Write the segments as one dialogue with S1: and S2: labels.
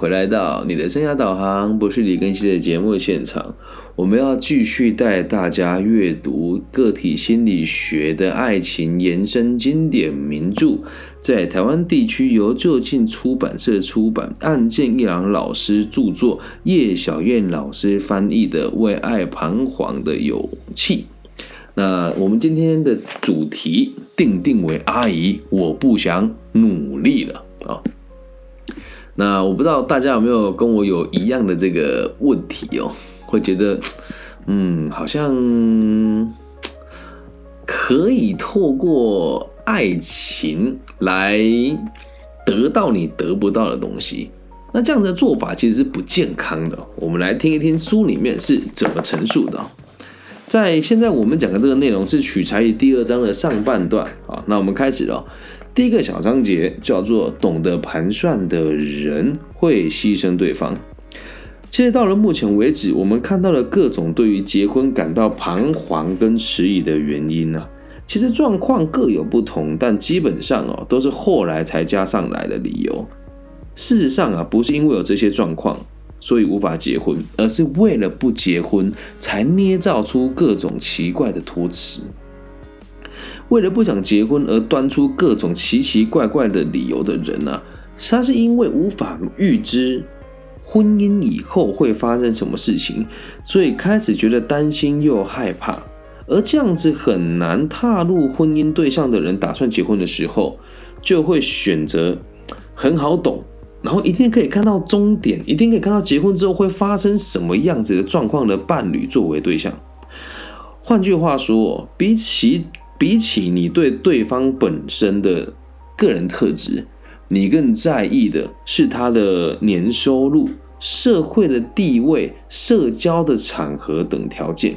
S1: 回来到你的生涯导航，不是李根熙的节目现场。我们要继续带大家阅读个体心理学的爱情延伸经典名著，在台湾地区由就近出版社出版，岸见一郎老师著作，叶小燕老师翻译的《为爱彷徨的勇气》。那我们今天的主题定定为阿姨，我不想努力了啊。那我不知道大家有没有跟我有一样的这个问题哦，会觉得，嗯，好像可以透过爱情来得到你得不到的东西。那这样子的做法其实是不健康的。我们来听一听书里面是怎么陈述的。在现在我们讲的这个内容是取材于第二章的上半段啊。那我们开始了。第一个小章节叫做“懂得盘算的人会牺牲对方”。其实到了目前为止，我们看到了各种对于结婚感到彷徨跟迟疑的原因呢。其实状况各有不同，但基本上哦都是后来才加上来的理由。事实上啊，不是因为有这些状况所以无法结婚，而是为了不结婚才捏造出各种奇怪的托词。为了不想结婚而端出各种奇奇怪怪的理由的人呢，他是因为无法预知婚姻以后会发生什么事情，所以开始觉得担心又害怕。而这样子很难踏入婚姻对象的人，打算结婚的时候，就会选择很好懂，然后一定可以看到终点，一定可以看到结婚之后会发生什么样子的状况的伴侣作为对象。换句话说，比起比起你对对方本身的个人特质，你更在意的是他的年收入、社会的地位、社交的场合等条件，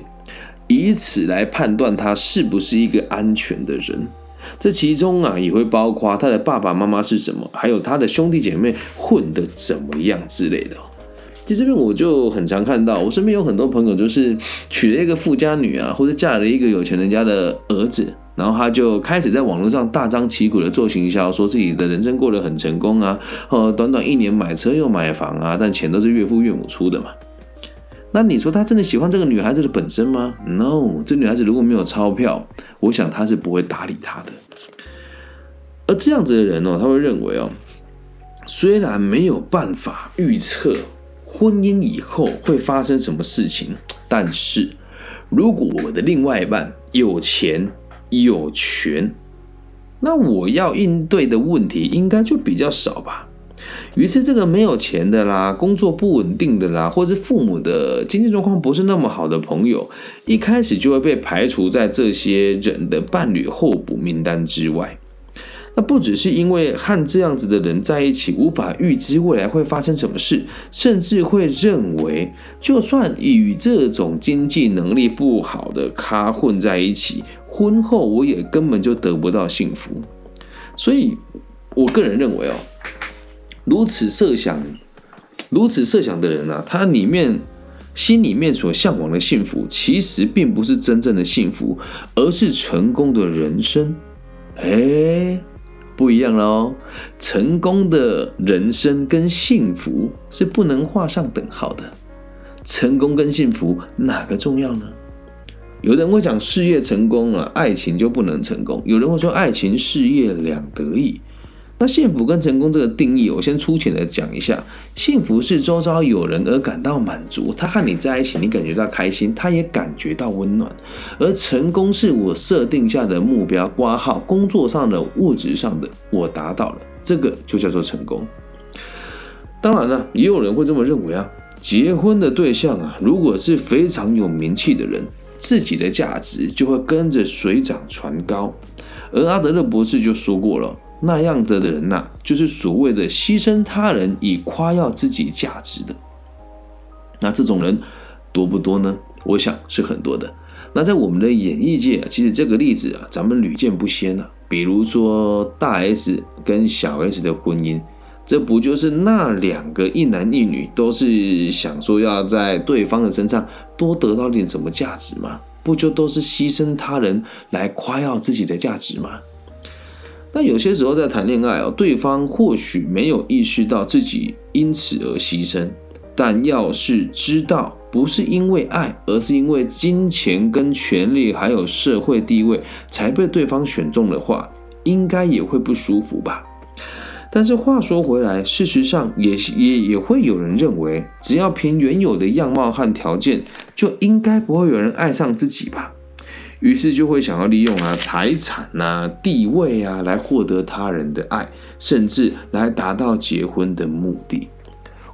S1: 以此来判断他是不是一个安全的人。这其中啊，也会包括他的爸爸妈妈是什么，还有他的兄弟姐妹混得怎么样之类的。其实这边我就很常看到，我身边有很多朋友，就是娶了一个富家女啊，或者嫁了一个有钱人家的儿子，然后他就开始在网络上大张旗鼓的做行销，说自己的人生过得很成功啊，呃，短短一年买车又买房啊，但钱都是岳父岳母出的嘛。那你说他真的喜欢这个女孩子的本身吗？No，这女孩子如果没有钞票，我想他是不会搭理她的。而这样子的人哦，他会认为哦，虽然没有办法预测。婚姻以后会发生什么事情？但是，如果我的另外一半有钱有权，那我要应对的问题应该就比较少吧。于是，这个没有钱的啦，工作不稳定的啦，或是父母的经济状况不是那么好的朋友，一开始就会被排除在这些人的伴侣候补名单之外。那不只是因为和这样子的人在一起无法预知未来会发生什么事，甚至会认为，就算与这种经济能力不好的咖混在一起，婚后我也根本就得不到幸福。所以，我个人认为哦，如此设想、如此设想的人啊，他里面心里面所向往的幸福，其实并不是真正的幸福，而是成功的人生。哎。不一样了哦，成功的人生跟幸福是不能画上等号的。成功跟幸福哪个重要呢？有人会讲事业成功了，爱情就不能成功；有人会说爱情事业两得意。那幸福跟成功这个定义，我先粗浅的讲一下。幸福是周遭有人而感到满足，他和你在一起，你感觉到开心，他也感觉到温暖。而成功是我设定下的目标，挂号工作上的、物质上的，我达到了，这个就叫做成功。当然了，也有人会这么认为啊，结婚的对象啊，如果是非常有名气的人，自己的价值就会跟着水涨船高。而阿德勒博士就说过了。那样子的人呐，就是所谓的牺牲他人以夸耀自己价值的。那这种人多不多呢？我想是很多的。那在我们的演艺界啊，其实这个例子啊，咱们屡见不鲜啊。比如说大 S 跟小 S 的婚姻，这不就是那两个一男一女都是想说要在对方的身上多得到点什么价值吗？不就都是牺牲他人来夸耀自己的价值吗？那有些时候在谈恋爱哦，对方或许没有意识到自己因此而牺牲，但要是知道不是因为爱，而是因为金钱跟权力还有社会地位才被对方选中的话，应该也会不舒服吧。但是话说回来，事实上也也也会有人认为，只要凭原有的样貌和条件，就应该不会有人爱上自己吧。于是就会想要利用啊财产啊地位啊来获得他人的爱，甚至来达到结婚的目的。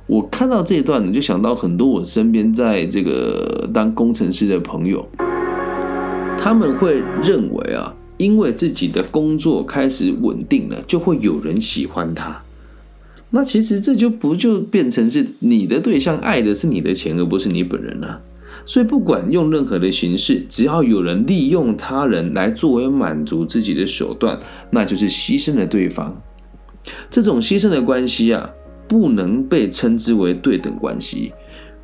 S1: 我看到这一段，就想到很多我身边在这个当工程师的朋友，他们会认为啊，因为自己的工作开始稳定了，就会有人喜欢他。那其实这就不就变成是你的对象爱的是你的钱，而不是你本人了。所以，不管用任何的形式，只要有人利用他人来作为满足自己的手段，那就是牺牲了对方。这种牺牲的关系啊，不能被称之为对等关系。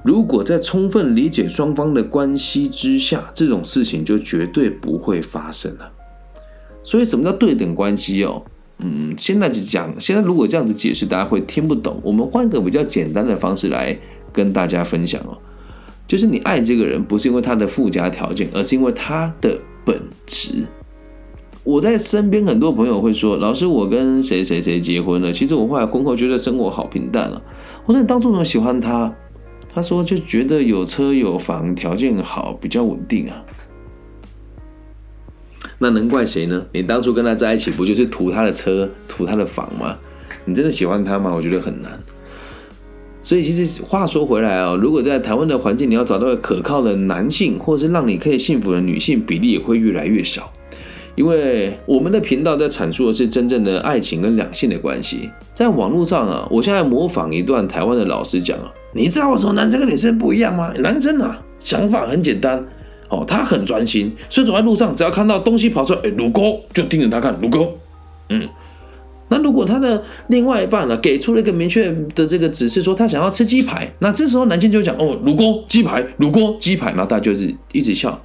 S1: 如果在充分理解双方的关系之下，这种事情就绝对不会发生了。所以，什么叫对等关系哦？嗯，现在只讲，现在如果这样子解释，大家会听不懂。我们换个比较简单的方式来跟大家分享哦。就是你爱这个人，不是因为他的附加条件，而是因为他的本质。我在身边很多朋友会说：“老师，我跟谁谁谁结婚了。”其实我后来婚后觉得生活好平淡了。我说：“你当初怎么喜欢他？”他说：“就觉得有车有房，条件好，比较稳定啊。”那能怪谁呢？你当初跟他在一起，不就是图他的车、图他的房吗？你真的喜欢他吗？我觉得很难。所以其实话说回来啊，如果在台湾的环境，你要找到可靠的男性，或是让你可以幸福的女性，比例也会越来越少。因为我们的频道在阐述的是真正的爱情跟两性的关系。在网络上啊，我现在模仿一段台湾的老师讲啊，你知道为什么男生跟女生不一样吗？男生啊，想法很简单哦，他很专心，所以走在路上，只要看到东西跑出来，哎，卢哥就盯着他看，卢哥，嗯。那如果他的另外一半呢，给出了一个明确的这个指示，说他想要吃鸡排，那这时候男性就讲哦，卤锅鸡排，卤锅鸡排，然后大家就是一直笑，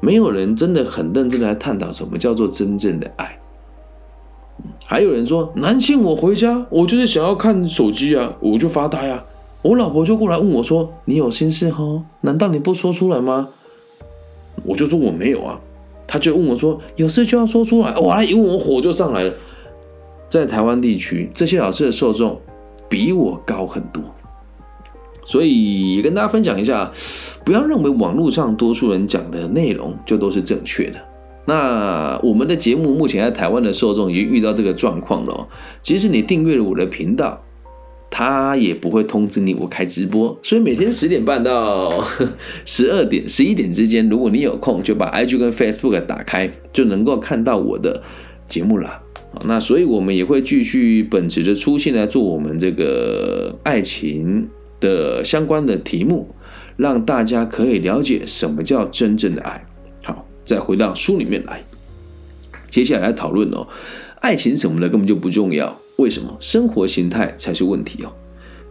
S1: 没有人真的很认真的来探讨什么叫做真正的爱。还有人说，男性我回家，我就是想要看手机啊，我就发呆啊，我老婆就过来问我说，你有心事哈？难道你不说出来吗？我就说我没有啊，他就问我说，有事就要说出来，哇，一问我火就上来了。在台湾地区，这些老师的受众比我高很多，所以也跟大家分享一下，不要认为网络上多数人讲的内容就都是正确的。那我们的节目目前在台湾的受众已经遇到这个状况了，即使你订阅了我的频道，他也不会通知你我开直播。所以每天十点半到十二点、十一点之间，如果你有空，就把 IG 跟 Facebook 打开，就能够看到我的节目了。那所以，我们也会继续本职的初心来做我们这个爱情的相关的题目，让大家可以了解什么叫真正的爱。好，再回到书里面来，接下来讨论哦，爱情什么的根本就不重要，为什么？生活形态才是问题哦。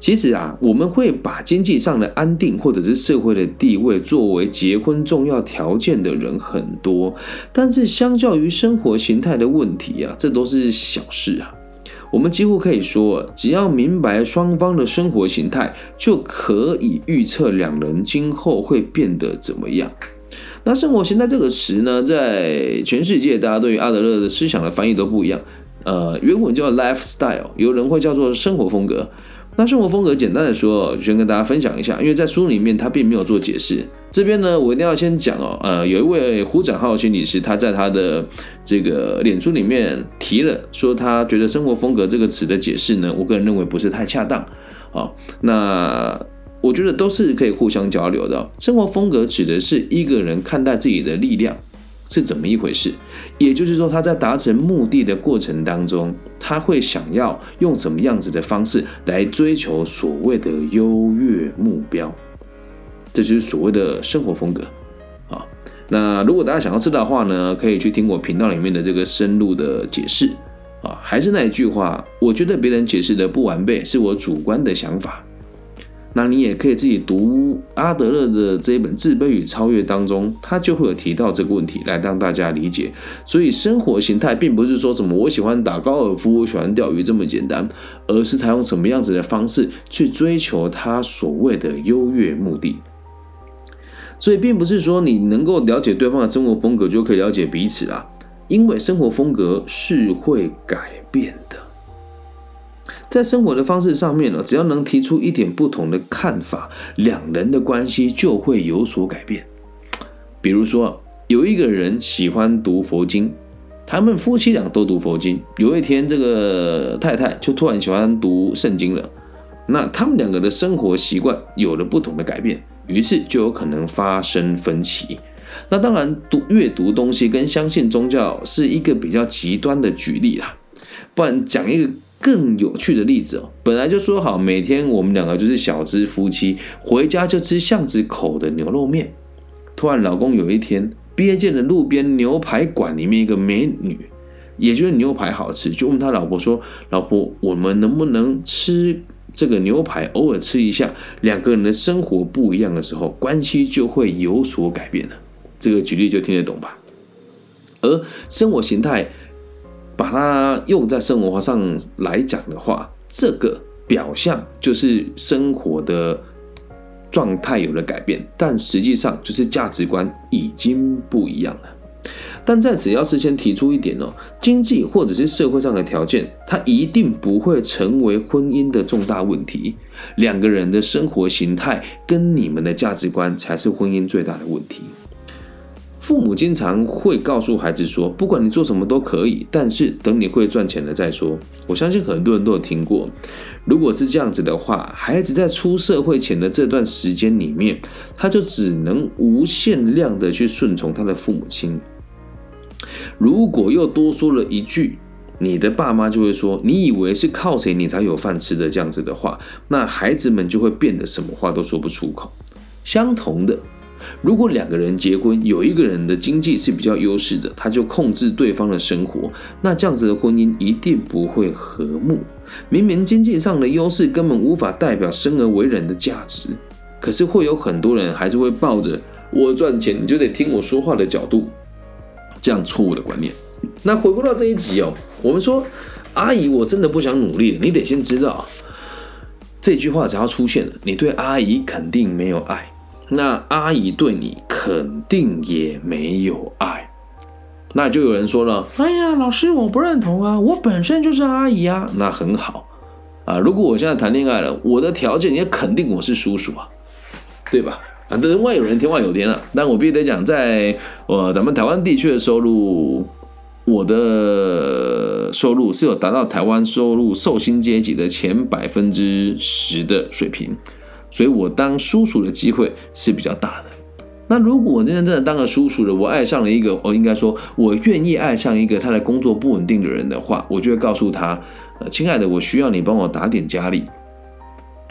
S1: 其实啊，我们会把经济上的安定或者是社会的地位作为结婚重要条件的人很多，但是相较于生活形态的问题啊，这都是小事啊。我们几乎可以说，只要明白双方的生活形态，就可以预测两人今后会变得怎么样。那生活形态这个词呢，在全世界大家对于阿德勒的思想的翻译都不一样。呃，原文叫 lifestyle，有人会叫做生活风格。那生活风格，简单的说，先跟大家分享一下，因为在书里面他并没有做解释。这边呢，我一定要先讲哦，呃，有一位胡展浩心理师，他在他的这个脸书里面提了，说他觉得生活风格这个词的解释呢，我个人认为不是太恰当。好，那我觉得都是可以互相交流的。生活风格指的是一个人看待自己的力量。是怎么一回事？也就是说，他在达成目的的过程当中，他会想要用怎么样子的方式来追求所谓的优越目标，这就是所谓的生活风格啊。那如果大家想要知道的话呢，可以去听我频道里面的这个深入的解释啊。还是那一句话，我觉得别人解释的不完备，是我主观的想法。那你也可以自己读阿德勒的这一本《自卑与超越》当中，他就会有提到这个问题来让大家理解。所以生活形态并不是说什么我喜欢打高尔夫，我喜欢钓鱼这么简单，而是他用什么样子的方式去追求他所谓的优越目的。所以并不是说你能够了解对方的生活风格就可以了解彼此啊，因为生活风格是会改变的。在生活的方式上面呢，只要能提出一点不同的看法，两人的关系就会有所改变。比如说，有一个人喜欢读佛经，他们夫妻俩都读佛经。有一天，这个太太就突然喜欢读圣经了，那他们两个的生活习惯有了不同的改变，于是就有可能发生分歧。那当然，读阅读东西跟相信宗教是一个比较极端的举例啦，不然讲一个。更有趣的例子哦，本来就说好每天我们两个就是小资夫妻，回家就吃巷子口的牛肉面。突然老公有一天瞥见了路边牛排馆里面一个美女，也觉得牛排好吃，就问他老婆说：“老婆，我们能不能吃这个牛排？偶尔吃一下，两个人的生活不一样的时候，关系就会有所改变了。”这个举例就听得懂吧？而生活形态。把它用在生活上来讲的话，这个表象就是生活的状态有了改变，但实际上就是价值观已经不一样了。但在此要事先提出一点哦，经济或者是社会上的条件，它一定不会成为婚姻的重大问题。两个人的生活形态跟你们的价值观才是婚姻最大的问题。父母经常会告诉孩子说：“不管你做什么都可以，但是等你会赚钱了再说。”我相信很多人都有听过。如果是这样子的话，孩子在出社会前的这段时间里面，他就只能无限量的去顺从他的父母亲。如果又多说了一句，你的爸妈就会说：“你以为是靠谁你才有饭吃的？”这样子的话，那孩子们就会变得什么话都说不出口。相同的。如果两个人结婚，有一个人的经济是比较优势的，他就控制对方的生活，那这样子的婚姻一定不会和睦。明明经济上的优势根本无法代表生而为人的价值，可是会有很多人还是会抱着我赚钱你就得听我说话的角度，这样错误的观念。那回归到这一集哦，我们说阿姨，我真的不想努力了，你得先知道这句话只要出现了，你对阿姨肯定没有爱。那阿姨对你肯定也没有爱，那就有人说了：“哎呀，老师，我不认同啊，我本身就是阿姨啊。”那很好啊，如果我现在谈恋爱了，我的条件也肯定我是叔叔啊，对吧？啊，人外有人，天外有天了。但我必须得讲，在我咱们台湾地区的收入，我的收入是有达到台湾收入寿星阶级的前百分之十的水平。所以，我当叔叔的机会是比较大的。那如果我今天真的当了叔叔了，我爱上了一个，我应该说，我愿意爱上一个他的工作不稳定的人的话，我就会告诉他：，亲爱的，我需要你帮我打点家里。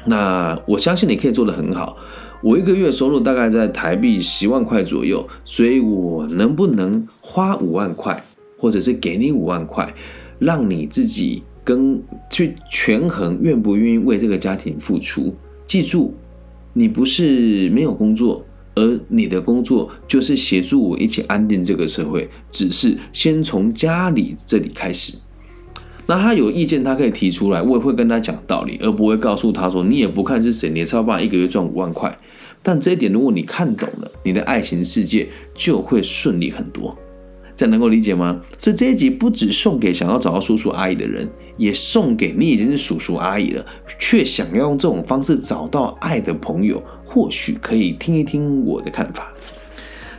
S1: 那我相信你可以做得很好。我一个月收入大概在台币十万块左右，所以我能不能花五万块，或者是给你五万块，让你自己跟去权衡，愿不愿意为这个家庭付出？记住，你不是没有工作，而你的工作就是协助我一起安定这个社会。只是先从家里这里开始。那他有意见，他可以提出来，我也会跟他讲道理，而不会告诉他说：“你也不看是谁，你超棒，一个月赚五万块。”但这一点，如果你看懂了，你的爱情世界就会顺利很多。这能够理解吗？所以这一集不只送给想要找到叔叔阿姨的人，也送给你已经是叔叔阿姨了，却想要用这种方式找到爱的朋友，或许可以听一听我的看法。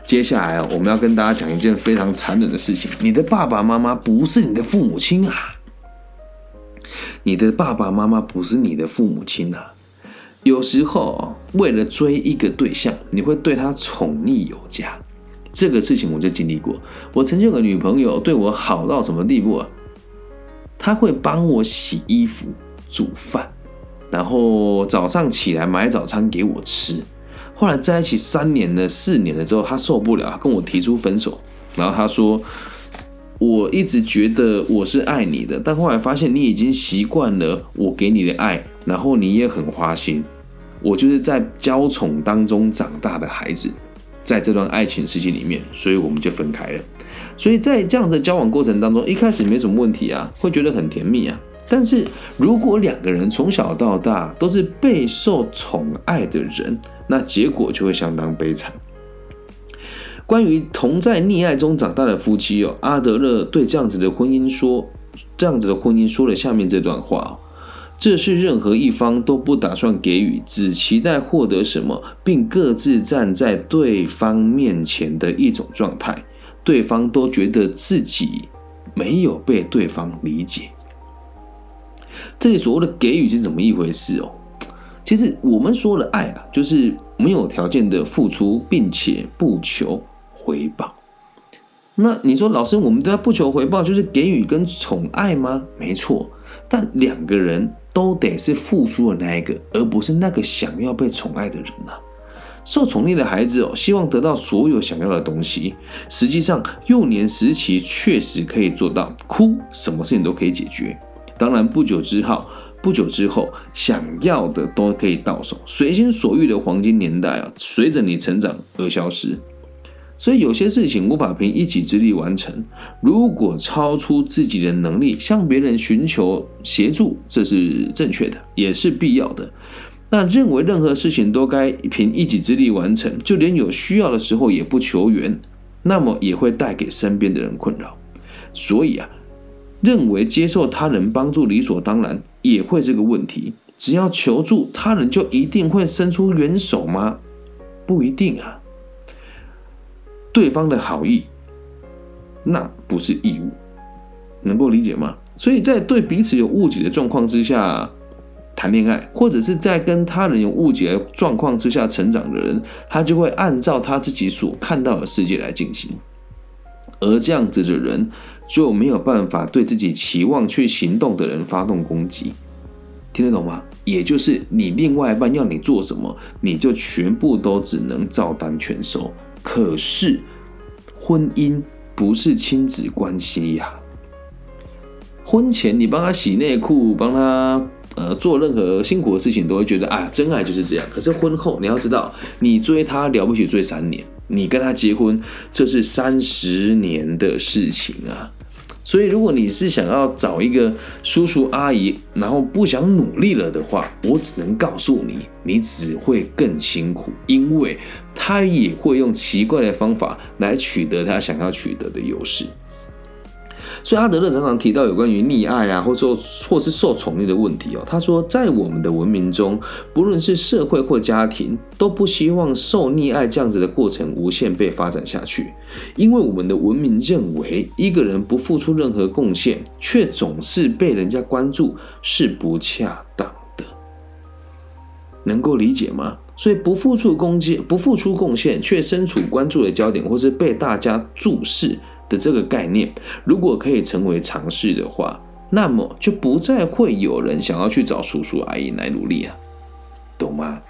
S1: 接下来啊，我们要跟大家讲一件非常残忍的事情：你的爸爸妈妈不是你的父母亲啊！你的爸爸妈妈不是你的父母亲啊！有时候为了追一个对象，你会对他宠溺有加。这个事情我就经历过。我曾经有个女朋友，对我好到什么地步啊？她会帮我洗衣服、煮饭，然后早上起来买早餐给我吃。后来在一起三年了、四年了之后，她受不了，跟我提出分手。然后她说：“我一直觉得我是爱你的，但后来发现你已经习惯了我给你的爱，然后你也很花心。”我就是在娇宠当中长大的孩子，在这段爱情世界里面，所以我们就分开了。所以在这样的交往过程当中，一开始没什么问题啊，会觉得很甜蜜啊。但是如果两个人从小到大都是备受宠爱的人，那结果就会相当悲惨。关于同在溺爱中长大的夫妻哦，阿德勒对这样子的婚姻说，这样子的婚姻说了下面这段话：这是任何一方都不打算给予，只期待获得什么，并各自站在对方面前的一种状态。对方都觉得自己没有被对方理解。这里所谓的给予是怎么一回事哦？其实我们说的爱啊，就是没有条件的付出，并且不求回报。那你说老师，我们都要不求回报，就是给予跟宠爱吗？没错，但两个人都得是付出的那一个，而不是那个想要被宠爱的人呐。受宠溺的孩子哦，希望得到所有想要的东西。实际上，幼年时期确实可以做到，哭什么事情都可以解决。当然，不久之后，不久之后，想要的都可以到手，随心所欲的黄金年代啊，随着你成长而消失。所以，有些事情无法凭一己之力完成。如果超出自己的能力，向别人寻求协助，这是正确的，也是必要的。那认为任何事情都该凭一己之力完成，就连有需要的时候也不求援，那么也会带给身边的人困扰。所以啊。认为接受他人帮助理所当然，也会是个问题。只要求助他人，就一定会伸出援手吗？不一定啊。对方的好意，那不是义务，能够理解吗？所以在对彼此有误解的状况之下谈恋爱，或者是在跟他人有误解的状况之下成长的人，他就会按照他自己所看到的世界来进行。而这样子的人。就没有办法对自己期望去行动的人发动攻击，听得懂吗？也就是你另外一半要你做什么，你就全部都只能照单全收。可是婚姻不是亲子关系呀，婚前你帮他洗内裤，帮他呃做任何辛苦的事情，都会觉得啊，真爱就是这样。可是婚后你要知道，你追他了不起追三年。你跟他结婚，这是三十年的事情啊！所以，如果你是想要找一个叔叔阿姨，然后不想努力了的话，我只能告诉你，你只会更辛苦，因为他也会用奇怪的方法来取得他想要取得的优势。所以阿德勒常常提到有关于溺爱啊，或者或是受宠溺的问题哦。他说，在我们的文明中，不论是社会或家庭，都不希望受溺爱这样子的过程无限被发展下去，因为我们的文明认为，一个人不付出任何贡献，却总是被人家关注，是不恰当的。能够理解吗？所以不付出贡献，不付出贡献，却身处关注的焦点，或是被大家注视。的这个概念，如果可以成为常识的话，那么就不再会有人想要去找叔叔阿姨来努力啊，懂吗？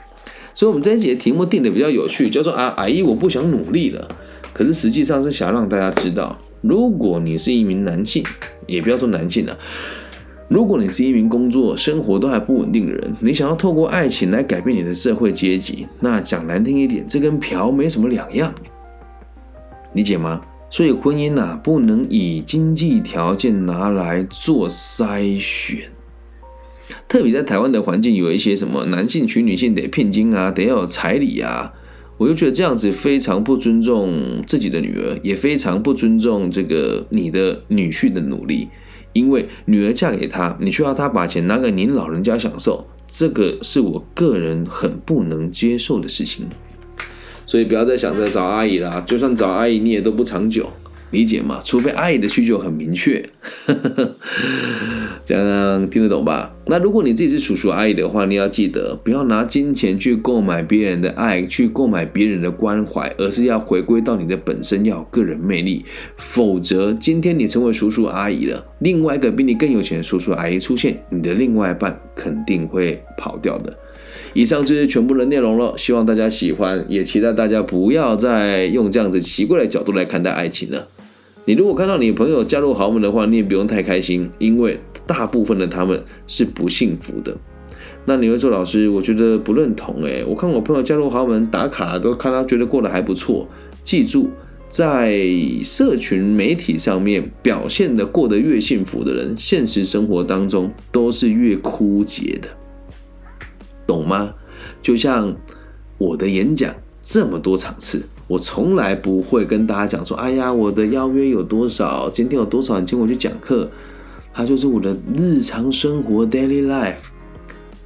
S1: 所以，我们这一节题目定的比较有趣，叫做“啊，阿姨，我不想努力了”。可是实际上是想让大家知道，如果你是一名男性，也不要说男性了，如果你是一名工作、生活都还不稳定的人，你想要透过爱情来改变你的社会阶级，那讲难听一点，这跟嫖没什么两样，理解吗？所以婚姻呐，不能以经济条件拿来做筛选。特别在台湾的环境，有一些什么男性娶女性得聘金啊，得要有彩礼啊，我就觉得这样子非常不尊重自己的女儿，也非常不尊重这个你的女婿的努力。因为女儿嫁给他，你需要他把钱拿给您老人家享受，这个是我个人很不能接受的事情。所以不要再想着找阿姨啦，就算找阿姨你也都不长久，理解吗？除非阿姨的需求很明确，这样听得懂吧？那如果你自己是叔叔阿姨的话，你要记得不要拿金钱去购买别人的爱，去购买别人的关怀，而是要回归到你的本身，要有个人魅力。否则，今天你成为叔叔阿姨了，另外一个比你更有钱的叔叔阿姨出现，你的另外一半肯定会跑掉的。以上就是全部的内容了，希望大家喜欢，也期待大家不要再用这样子奇怪的角度来看待爱情了。你如果看到你朋友嫁入豪门的话，你也不用太开心，因为大部分的他们是不幸福的。那你会说老师，我觉得不认同诶，我看我朋友嫁入豪门打卡，都看他觉得过得还不错。记住，在社群媒体上面表现的过得越幸福的人，现实生活当中都是越枯竭的，懂吗？就像我的演讲这么多场次，我从来不会跟大家讲说，哎呀，我的邀约有多少，今天有多少人请我去讲课，它就是我的日常生活 daily life。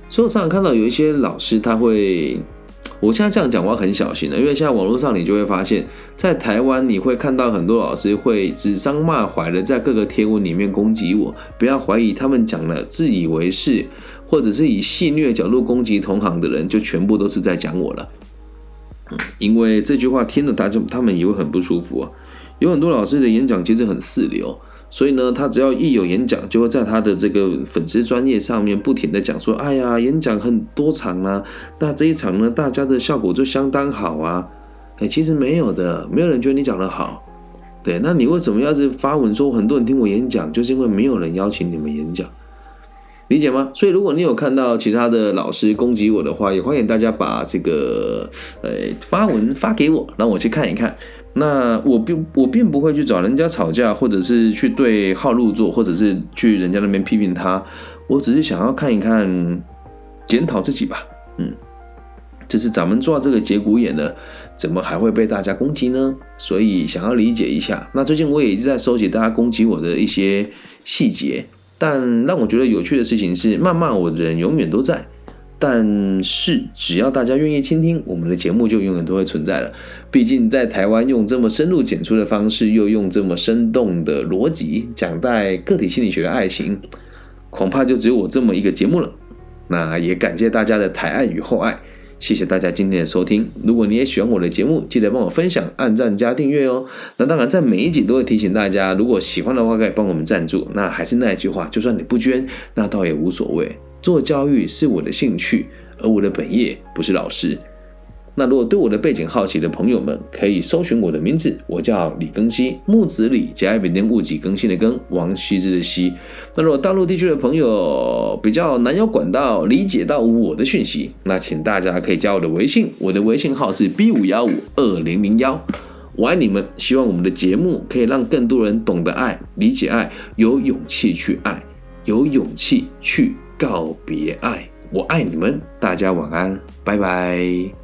S1: 所以我常常看到有一些老师，他会，我现在这样讲话很小心的，因为现在网络上你就会发现，在台湾你会看到很多老师会指桑骂槐的在各个贴文里面攻击我，不要怀疑他们讲了自以为是，或者是以戏谑角度攻击同行的人，就全部都是在讲我了。因为这句话听了大家他们也会很不舒服啊。有很多老师的演讲其实很四流。所以呢，他只要一有演讲，就会在他的这个粉丝专业上面不停的讲说：“哎呀，演讲很多场啊，那这一场呢，大家的效果就相当好啊。”哎，其实没有的，没有人觉得你讲的好。对，那你为什么要是发文说很多人听我演讲，就是因为没有人邀请你们演讲，理解吗？所以如果你有看到其他的老师攻击我的话，也欢迎大家把这个呃发文发给我，让我去看一看。那我并我并不会去找人家吵架，或者是去对号入座，或者是去人家那边批评他。我只是想要看一看，检讨自己吧。嗯，就是咱们做到这个节骨眼了，怎么还会被大家攻击呢？所以想要理解一下。那最近我也一直在收集大家攻击我的一些细节，但让我觉得有趣的事情是，谩骂我的人永远都在。但是，只要大家愿意倾听，我们的节目就永远都会存在了。毕竟，在台湾用这么深入简出的方式，又用这么生动的逻辑讲带个体心理学的爱情，恐怕就只有我这么一个节目了。那也感谢大家的抬爱与厚爱，谢谢大家今天的收听。如果你也喜欢我的节目，记得帮我分享、按赞加订阅哦。那当然，在每一集都会提醒大家，如果喜欢的话，可以帮我们赞助。那还是那一句话，就算你不捐，那倒也无所谓。做教育是我的兴趣，而我的本业不是老师。那如果对我的背景好奇的朋友们，可以搜寻我的名字，我叫李更新，木子李，甲乙丙丁戊己更新的更，王羲之的羲。那如果大陆地区的朋友比较难有管道理解到我的讯息，那请大家可以加我的微信，我的微信号是 B 五幺五二零零幺。我爱你们，希望我们的节目可以让更多人懂得爱，理解爱，有勇气去爱，有勇气去。告别爱，我爱你们，大家晚安，拜拜。